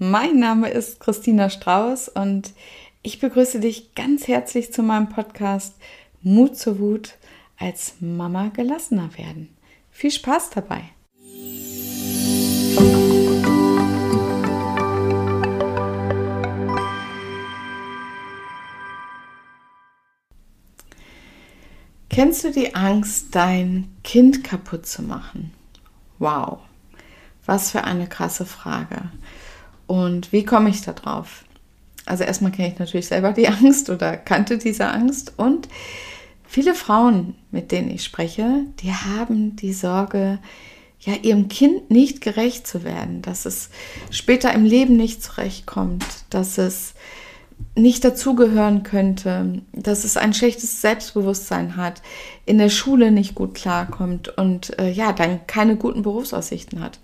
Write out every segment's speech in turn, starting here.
mein Name ist Christina Strauß und ich begrüße dich ganz herzlich zu meinem Podcast Mut zur Wut als Mama gelassener werden. Viel Spaß dabei! Kennst du die Angst, dein Kind kaputt zu machen? Wow, was für eine krasse Frage. Und wie komme ich da drauf? Also erstmal kenne ich natürlich selber die Angst oder kannte diese Angst und viele Frauen, mit denen ich spreche, die haben die Sorge, ja, ihrem Kind nicht gerecht zu werden, dass es später im Leben nicht zurechtkommt, dass es nicht dazugehören könnte, dass es ein schlechtes Selbstbewusstsein hat, in der Schule nicht gut klarkommt und äh, ja, dann keine guten Berufsaussichten hat.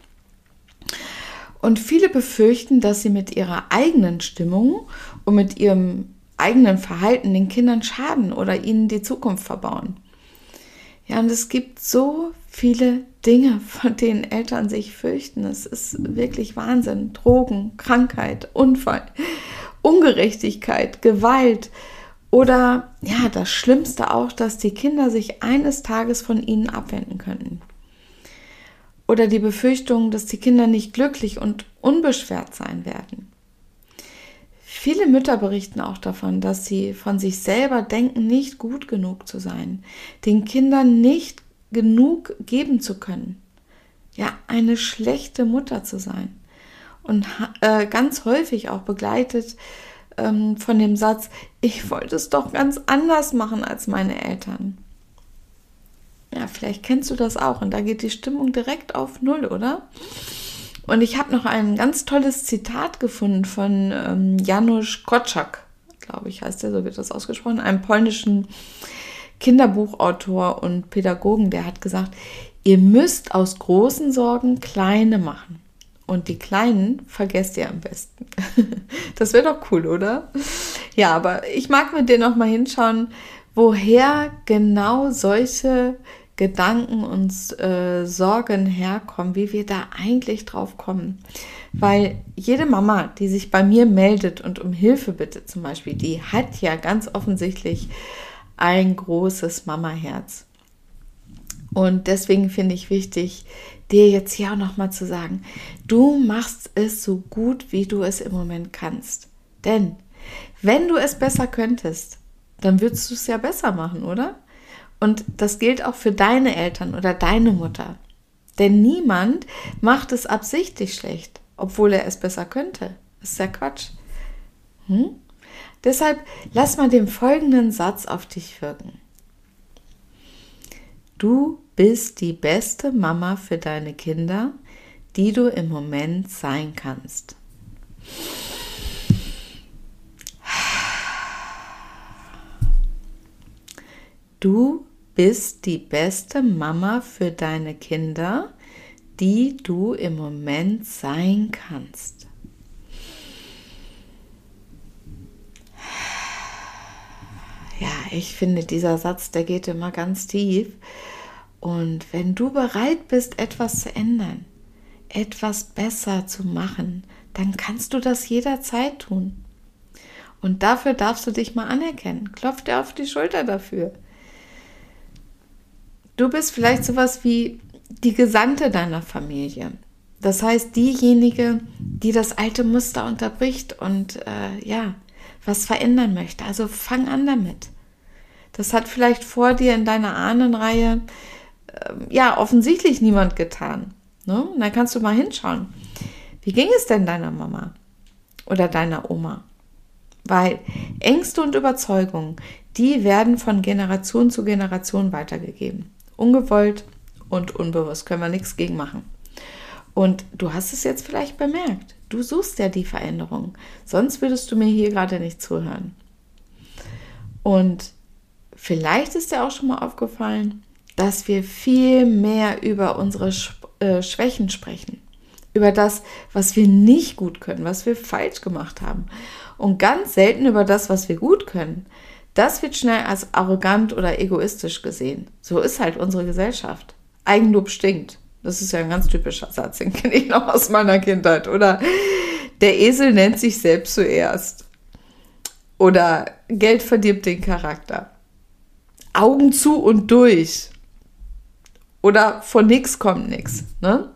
Und viele befürchten, dass sie mit ihrer eigenen Stimmung und mit ihrem eigenen Verhalten den Kindern schaden oder ihnen die Zukunft verbauen. Ja, und es gibt so viele Dinge, von denen Eltern sich fürchten. Es ist wirklich Wahnsinn. Drogen, Krankheit, Unfall, Ungerechtigkeit, Gewalt oder ja, das Schlimmste auch, dass die Kinder sich eines Tages von ihnen abwenden könnten oder die Befürchtung, dass die Kinder nicht glücklich und unbeschwert sein werden. Viele Mütter berichten auch davon, dass sie von sich selber denken, nicht gut genug zu sein, den Kindern nicht genug geben zu können. Ja, eine schlechte Mutter zu sein. Und äh, ganz häufig auch begleitet ähm, von dem Satz, ich wollte es doch ganz anders machen als meine Eltern. Ja, vielleicht kennst du das auch und da geht die Stimmung direkt auf Null, oder? Und ich habe noch ein ganz tolles Zitat gefunden von ähm, Janusz Kotschak, glaube ich, heißt der, so wird das ausgesprochen, einem polnischen Kinderbuchautor und Pädagogen, der hat gesagt, ihr müsst aus großen Sorgen kleine machen. Und die kleinen vergesst ihr am besten. das wäre doch cool, oder? Ja, aber ich mag mit dir noch mal hinschauen, woher genau solche Gedanken und äh, Sorgen herkommen, wie wir da eigentlich drauf kommen. Weil jede Mama, die sich bei mir meldet und um Hilfe bittet zum Beispiel, die hat ja ganz offensichtlich ein großes Mamaherz. Und deswegen finde ich wichtig, dir jetzt hier auch nochmal zu sagen, du machst es so gut, wie du es im Moment kannst. Denn wenn du es besser könntest, dann würdest du es ja besser machen, oder? Und das gilt auch für deine Eltern oder deine Mutter. Denn niemand macht es absichtlich schlecht, obwohl er es besser könnte. Das ist ja Quatsch. Hm? Deshalb lass mal den folgenden Satz auf dich wirken. Du bist die beste Mama für deine Kinder, die du im Moment sein kannst. Du bist die beste Mama für deine Kinder, die du im Moment sein kannst. Ja, ich finde, dieser Satz, der geht immer ganz tief. Und wenn du bereit bist, etwas zu ändern, etwas besser zu machen, dann kannst du das jederzeit tun. Und dafür darfst du dich mal anerkennen. Klopf dir auf die Schulter dafür. Du bist vielleicht sowas wie die Gesandte deiner Familie. Das heißt, diejenige, die das alte Muster unterbricht und äh, ja, was verändern möchte. Also fang an damit. Das hat vielleicht vor dir in deiner Ahnenreihe äh, ja offensichtlich niemand getan. Ne? Und dann kannst du mal hinschauen. Wie ging es denn deiner Mama oder deiner Oma? Weil Ängste und Überzeugungen, die werden von Generation zu Generation weitergegeben. Ungewollt und unbewusst können wir nichts gegen machen. Und du hast es jetzt vielleicht bemerkt. Du suchst ja die Veränderung. Sonst würdest du mir hier gerade nicht zuhören. Und vielleicht ist dir auch schon mal aufgefallen, dass wir viel mehr über unsere äh, Schwächen sprechen. Über das, was wir nicht gut können, was wir falsch gemacht haben. Und ganz selten über das, was wir gut können. Das wird schnell als arrogant oder egoistisch gesehen. So ist halt unsere Gesellschaft. Eigenlob stinkt. Das ist ja ein ganz typischer Satz, den kenne ich noch aus meiner Kindheit, oder? Der Esel nennt sich selbst zuerst. Oder Geld verdirbt den Charakter. Augen zu und durch. Oder von nichts kommt nichts. Ne?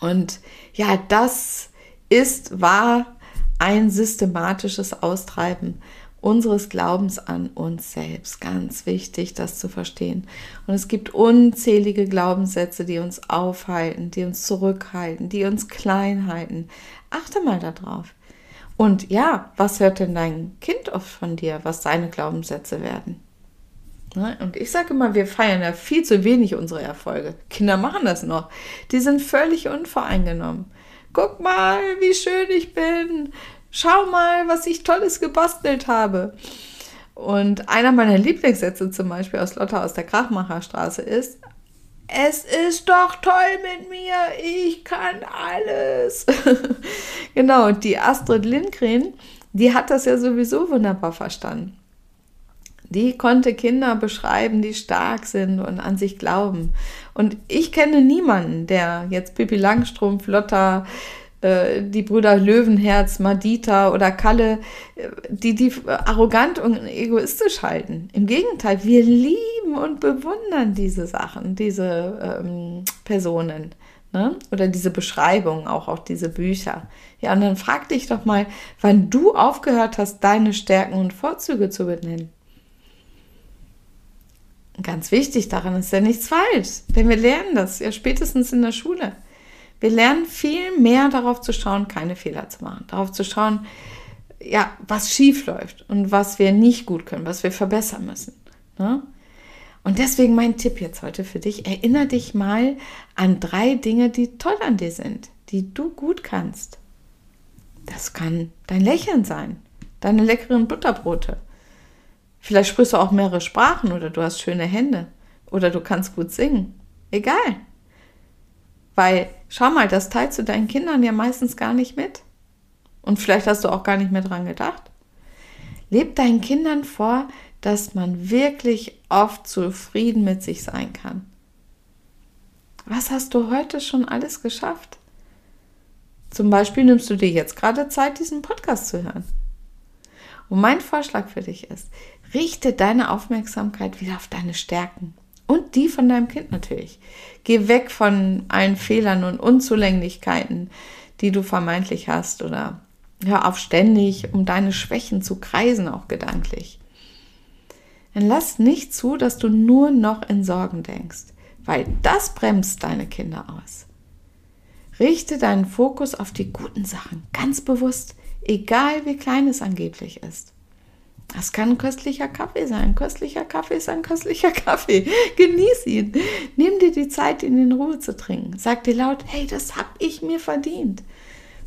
Und ja, das ist, war ein systematisches Austreiben unseres Glaubens an uns selbst. Ganz wichtig, das zu verstehen. Und es gibt unzählige Glaubenssätze, die uns aufhalten, die uns zurückhalten, die uns klein halten. Achte mal darauf. Und ja, was hört denn dein Kind oft von dir, was seine Glaubenssätze werden? Ne? Und ich sage immer, wir feiern ja viel zu wenig unsere Erfolge. Kinder machen das noch. Die sind völlig unvoreingenommen. Guck mal, wie schön ich bin. Schau mal, was ich Tolles gebastelt habe. Und einer meiner Lieblingssätze zum Beispiel aus Lotta aus der Krachmacherstraße ist, es ist doch toll mit mir, ich kann alles. genau, die Astrid Lindgren, die hat das ja sowieso wunderbar verstanden. Die konnte Kinder beschreiben, die stark sind und an sich glauben. Und ich kenne niemanden, der jetzt Pippi Langstrumpf, Lotta, die Brüder Löwenherz, Madita oder Kalle, äh, die die arrogant und egoistisch halten. Im Gegenteil, wir lieben und bewundern diese Sachen, diese ähm, Personen. Ne? Oder diese Beschreibungen, auch, auch diese Bücher. Ja, und dann frag dich doch mal, wann du aufgehört hast, deine Stärken und Vorzüge zu benennen. Ganz wichtig daran ist ja nichts falsch, denn wir lernen das ja spätestens in der Schule. Wir lernen viel mehr darauf zu schauen, keine Fehler zu machen, darauf zu schauen, ja, was schief läuft und was wir nicht gut können, was wir verbessern müssen. Ne? Und deswegen mein Tipp jetzt heute für dich, erinnere dich mal an drei Dinge, die toll an dir sind, die du gut kannst. Das kann dein Lächeln sein, deine leckeren Butterbrote, Vielleicht sprichst du auch mehrere Sprachen oder du hast schöne Hände oder du kannst gut singen. Egal. Weil, schau mal, das teilst du deinen Kindern ja meistens gar nicht mit. Und vielleicht hast du auch gar nicht mehr dran gedacht. Leb deinen Kindern vor, dass man wirklich oft zufrieden mit sich sein kann. Was hast du heute schon alles geschafft? Zum Beispiel nimmst du dir jetzt gerade Zeit, diesen Podcast zu hören. Und mein Vorschlag für dich ist, richte deine Aufmerksamkeit wieder auf deine Stärken und die von deinem Kind natürlich. Geh weg von allen Fehlern und Unzulänglichkeiten, die du vermeintlich hast oder hör auf ständig, um deine Schwächen zu kreisen, auch gedanklich. Dann lass nicht zu, dass du nur noch in Sorgen denkst, weil das bremst deine Kinder aus. Richte deinen Fokus auf die guten Sachen, ganz bewusst, egal wie klein es angeblich ist. Das kann ein köstlicher Kaffee sein. Köstlicher Kaffee ist ein köstlicher Kaffee. Genieß ihn. Nimm dir die Zeit, ihn in Ruhe zu trinken. Sag dir laut, hey, das habe ich mir verdient.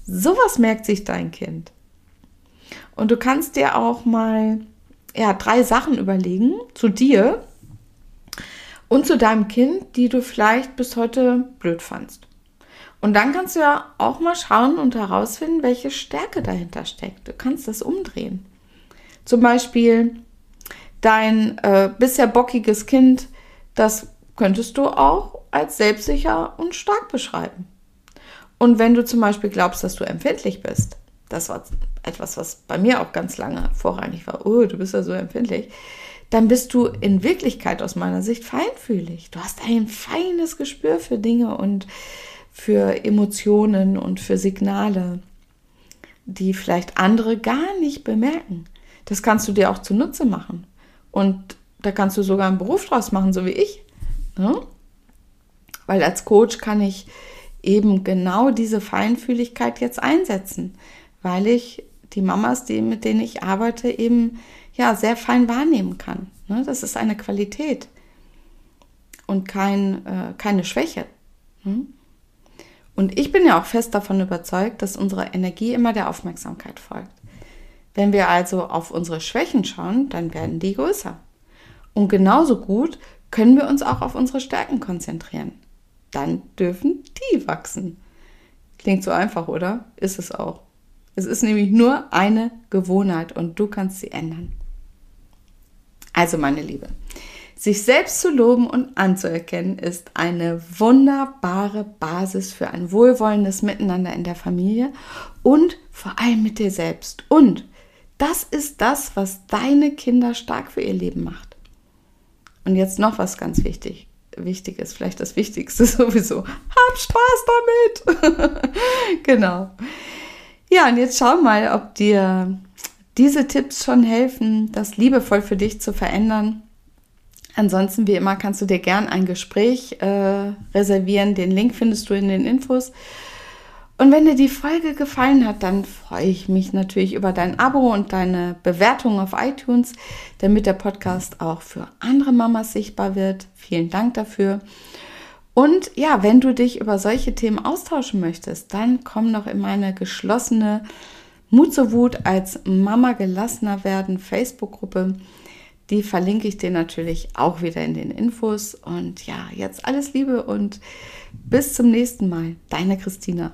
Sowas merkt sich dein Kind. Und du kannst dir auch mal ja, drei Sachen überlegen zu dir und zu deinem Kind, die du vielleicht bis heute blöd fandst. Und dann kannst du ja auch mal schauen und herausfinden, welche Stärke dahinter steckt. Du kannst das umdrehen. Zum Beispiel dein äh, bisher bockiges Kind, das könntest du auch als selbstsicher und stark beschreiben. Und wenn du zum Beispiel glaubst, dass du empfindlich bist, das war etwas, was bei mir auch ganz lange vorrangig war, oh, du bist ja so empfindlich, dann bist du in Wirklichkeit aus meiner Sicht feinfühlig. Du hast ein feines Gespür für Dinge und für Emotionen und für Signale, die vielleicht andere gar nicht bemerken. Das kannst du dir auch zunutze machen. Und da kannst du sogar einen Beruf draus machen, so wie ich. Ne? Weil als Coach kann ich eben genau diese Feinfühligkeit jetzt einsetzen, weil ich die Mamas, die, mit denen ich arbeite, eben ja sehr fein wahrnehmen kann. Ne? Das ist eine Qualität und kein, äh, keine Schwäche. Hm? Und ich bin ja auch fest davon überzeugt, dass unsere Energie immer der Aufmerksamkeit folgt. Wenn wir also auf unsere Schwächen schauen, dann werden die größer. Und genauso gut können wir uns auch auf unsere Stärken konzentrieren. Dann dürfen die wachsen. Klingt so einfach, oder? Ist es auch. Es ist nämlich nur eine Gewohnheit und du kannst sie ändern. Also meine Liebe, Sich selbst zu loben und anzuerkennen ist eine wunderbare Basis für ein wohlwollendes Miteinander in der Familie und vor allem mit dir selbst. Und das ist das, was deine Kinder stark für ihr Leben macht. Und jetzt noch was ganz wichtig. Wichtig vielleicht das Wichtigste sowieso. Hab Spaß damit! genau. Ja, und jetzt schau mal, ob dir diese Tipps schon helfen, das liebevoll für dich zu verändern. Ansonsten, wie immer, kannst du dir gern ein Gespräch äh, reservieren. Den Link findest du in den Infos. Und wenn dir die Folge gefallen hat, dann freue ich mich natürlich über dein Abo und deine Bewertung auf iTunes, damit der Podcast auch für andere Mamas sichtbar wird. Vielen Dank dafür. Und ja, wenn du dich über solche Themen austauschen möchtest, dann komm noch in meine geschlossene Mut zur Wut als Mama gelassener werden Facebook-Gruppe. Die verlinke ich dir natürlich auch wieder in den Infos. Und ja, jetzt alles Liebe und bis zum nächsten Mal. Deine Christina.